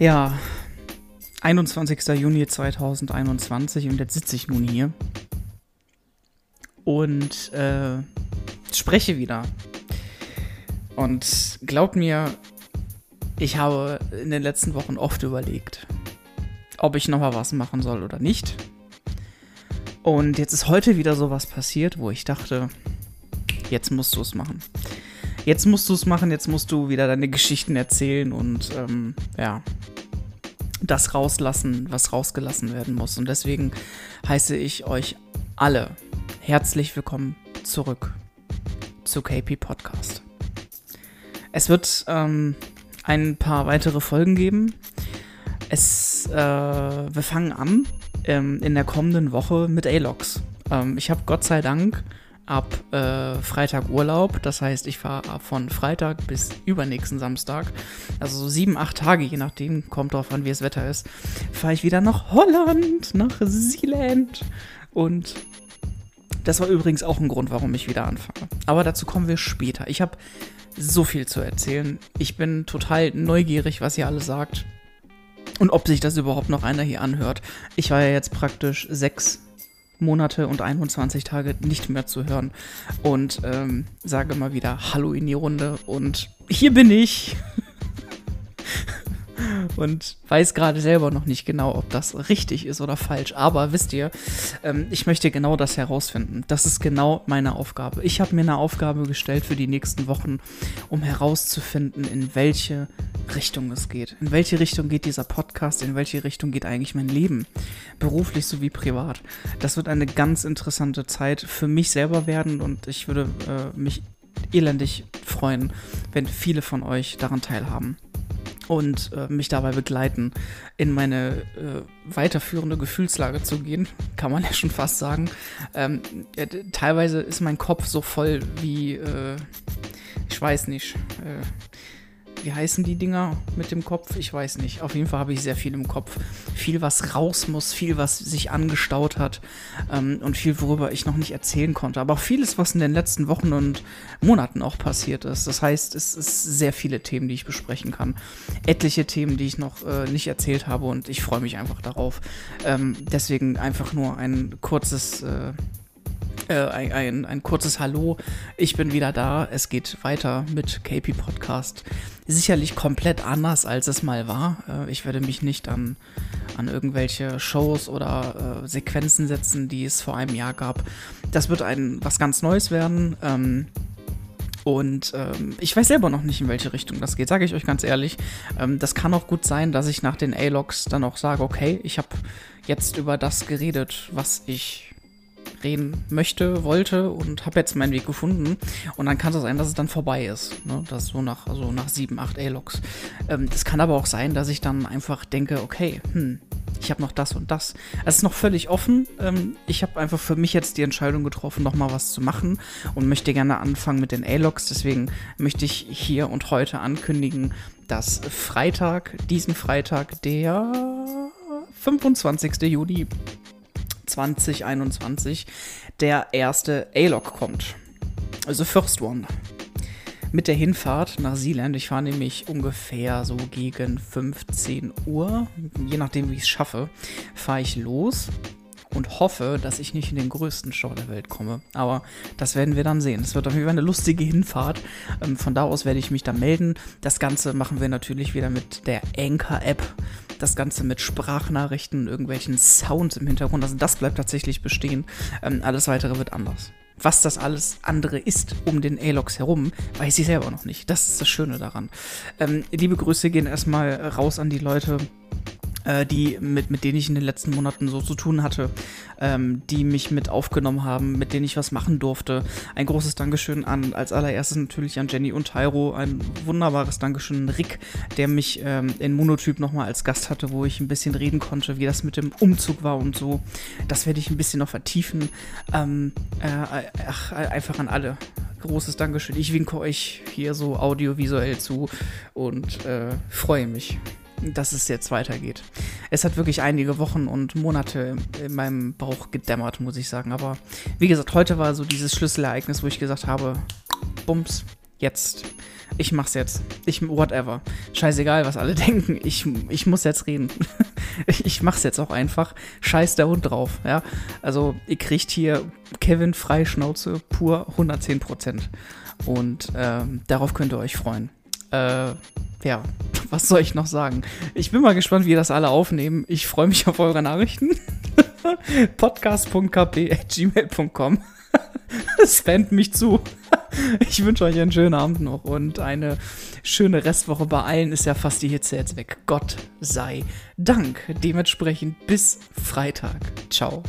Ja, 21. Juni 2021 und jetzt sitze ich nun hier und äh, spreche wieder. Und glaubt mir, ich habe in den letzten Wochen oft überlegt, ob ich nochmal was machen soll oder nicht. Und jetzt ist heute wieder sowas passiert, wo ich dachte, jetzt musst du es machen. Jetzt musst du es machen, jetzt musst du wieder deine Geschichten erzählen und ähm, ja, das rauslassen, was rausgelassen werden muss. Und deswegen heiße ich euch alle herzlich willkommen zurück zu KP Podcast. Es wird ähm, ein paar weitere Folgen geben. Es, äh, wir fangen an ähm, in der kommenden Woche mit A-Logs. Ähm, ich habe Gott sei Dank ab äh, Freitag Urlaub. Das heißt, ich fahre von Freitag bis übernächsten Samstag, also so sieben, acht Tage, je nachdem, kommt drauf an, wie das Wetter ist, fahre ich wieder nach Holland, nach Sealand. Und das war übrigens auch ein Grund, warum ich wieder anfange. Aber dazu kommen wir später. Ich habe so viel zu erzählen. Ich bin total neugierig, was ihr alle sagt. Und ob sich das überhaupt noch einer hier anhört. Ich war ja jetzt praktisch sechs Monate und 21 Tage nicht mehr zu hören. Und ähm, sage mal wieder Hallo in die Runde und hier bin ich. Und weiß gerade selber noch nicht genau, ob das richtig ist oder falsch. Aber wisst ihr, ähm, ich möchte genau das herausfinden. Das ist genau meine Aufgabe. Ich habe mir eine Aufgabe gestellt für die nächsten Wochen, um herauszufinden, in welche Richtung es geht. In welche Richtung geht dieser Podcast? In welche Richtung geht eigentlich mein Leben? Beruflich sowie privat. Das wird eine ganz interessante Zeit für mich selber werden und ich würde äh, mich elendig freuen, wenn viele von euch daran teilhaben und äh, mich dabei begleiten, in meine äh, weiterführende Gefühlslage zu gehen, kann man ja schon fast sagen. Ähm, ja, teilweise ist mein Kopf so voll wie, äh, ich weiß nicht, äh, wie heißen die Dinger mit dem Kopf? Ich weiß nicht. Auf jeden Fall habe ich sehr viel im Kopf. Viel, was raus muss, viel, was sich angestaut hat ähm, und viel, worüber ich noch nicht erzählen konnte. Aber auch vieles, was in den letzten Wochen und Monaten auch passiert ist. Das heißt, es ist sehr viele Themen, die ich besprechen kann. Etliche Themen, die ich noch äh, nicht erzählt habe und ich freue mich einfach darauf. Ähm, deswegen einfach nur ein kurzes. Äh, äh, ein, ein, ein, kurzes Hallo. Ich bin wieder da. Es geht weiter mit KP Podcast. Sicherlich komplett anders, als es mal war. Äh, ich werde mich nicht an, an irgendwelche Shows oder äh, Sequenzen setzen, die es vor einem Jahr gab. Das wird ein was ganz Neues werden. Ähm, und ähm, ich weiß selber noch nicht, in welche Richtung das geht, sage ich euch ganz ehrlich. Ähm, das kann auch gut sein, dass ich nach den A-Logs dann auch sage, okay, ich habe jetzt über das geredet, was ich reden möchte, wollte und habe jetzt meinen Weg gefunden. Und dann kann es sein, dass es dann vorbei ist. Ne? Das so nach, also nach 7, 8 A-Logs. Ähm, kann aber auch sein, dass ich dann einfach denke, okay, hm, ich habe noch das und das. Es ist noch völlig offen. Ähm, ich habe einfach für mich jetzt die Entscheidung getroffen, nochmal was zu machen und möchte gerne anfangen mit den A-Logs. Deswegen möchte ich hier und heute ankündigen, dass Freitag, diesen Freitag, der 25. Juni 2021 der erste A-Log kommt. Also First One. Mit der Hinfahrt nach Sealand, ich fahre nämlich ungefähr so gegen 15 Uhr, je nachdem wie ich es schaffe, fahre ich los und hoffe, dass ich nicht in den größten Stau der Welt komme. Aber das werden wir dann sehen. Es wird auf jeden Fall eine lustige Hinfahrt. Ähm, von da aus werde ich mich dann melden. Das Ganze machen wir natürlich wieder mit der Anchor-App. Das Ganze mit Sprachnachrichten, irgendwelchen Sounds im Hintergrund. Also das bleibt tatsächlich bestehen. Ähm, alles weitere wird anders. Was das alles andere ist um den A-Logs herum, weiß ich selber noch nicht. Das ist das Schöne daran. Ähm, liebe Grüße gehen erstmal raus an die Leute, äh, die mit, mit denen ich in den letzten Monaten so zu tun hatte, ähm, die mich mit aufgenommen haben, mit denen ich was machen durfte. Ein großes Dankeschön an, als allererstes natürlich an Jenny und Tyro, ein wunderbares Dankeschön an Rick, der mich ähm, in Monotyp nochmal als Gast hatte, wo ich ein bisschen reden konnte, wie das mit dem Umzug war und so. Das werde ich ein bisschen noch vertiefen. Ähm, äh, ach, einfach an alle großes Dankeschön. Ich winke euch hier so audiovisuell zu und äh, freue mich dass es jetzt weitergeht. Es hat wirklich einige Wochen und Monate in meinem Bauch gedämmert, muss ich sagen. Aber wie gesagt, heute war so dieses Schlüsselereignis, wo ich gesagt habe, Bums, Jetzt. Ich mach's jetzt. Ich, whatever. Scheißegal, was alle denken. Ich, ich muss jetzt reden. ich mach's jetzt auch einfach. Scheiß der Hund drauf, ja. Also, ihr kriegt hier Kevin Freischnauze pur 110%. Und ähm, darauf könnt ihr euch freuen. Äh, ja, was soll ich noch sagen? Ich bin mal gespannt, wie ihr das alle aufnehmen. Ich freue mich auf eure Nachrichten. podcast.kp.gmail.com Spamt mich zu. Ich wünsche euch einen schönen Abend noch und eine schöne Restwoche. Bei allen ist ja fast die Hitze jetzt weg. Gott sei Dank. Dementsprechend bis Freitag. Ciao.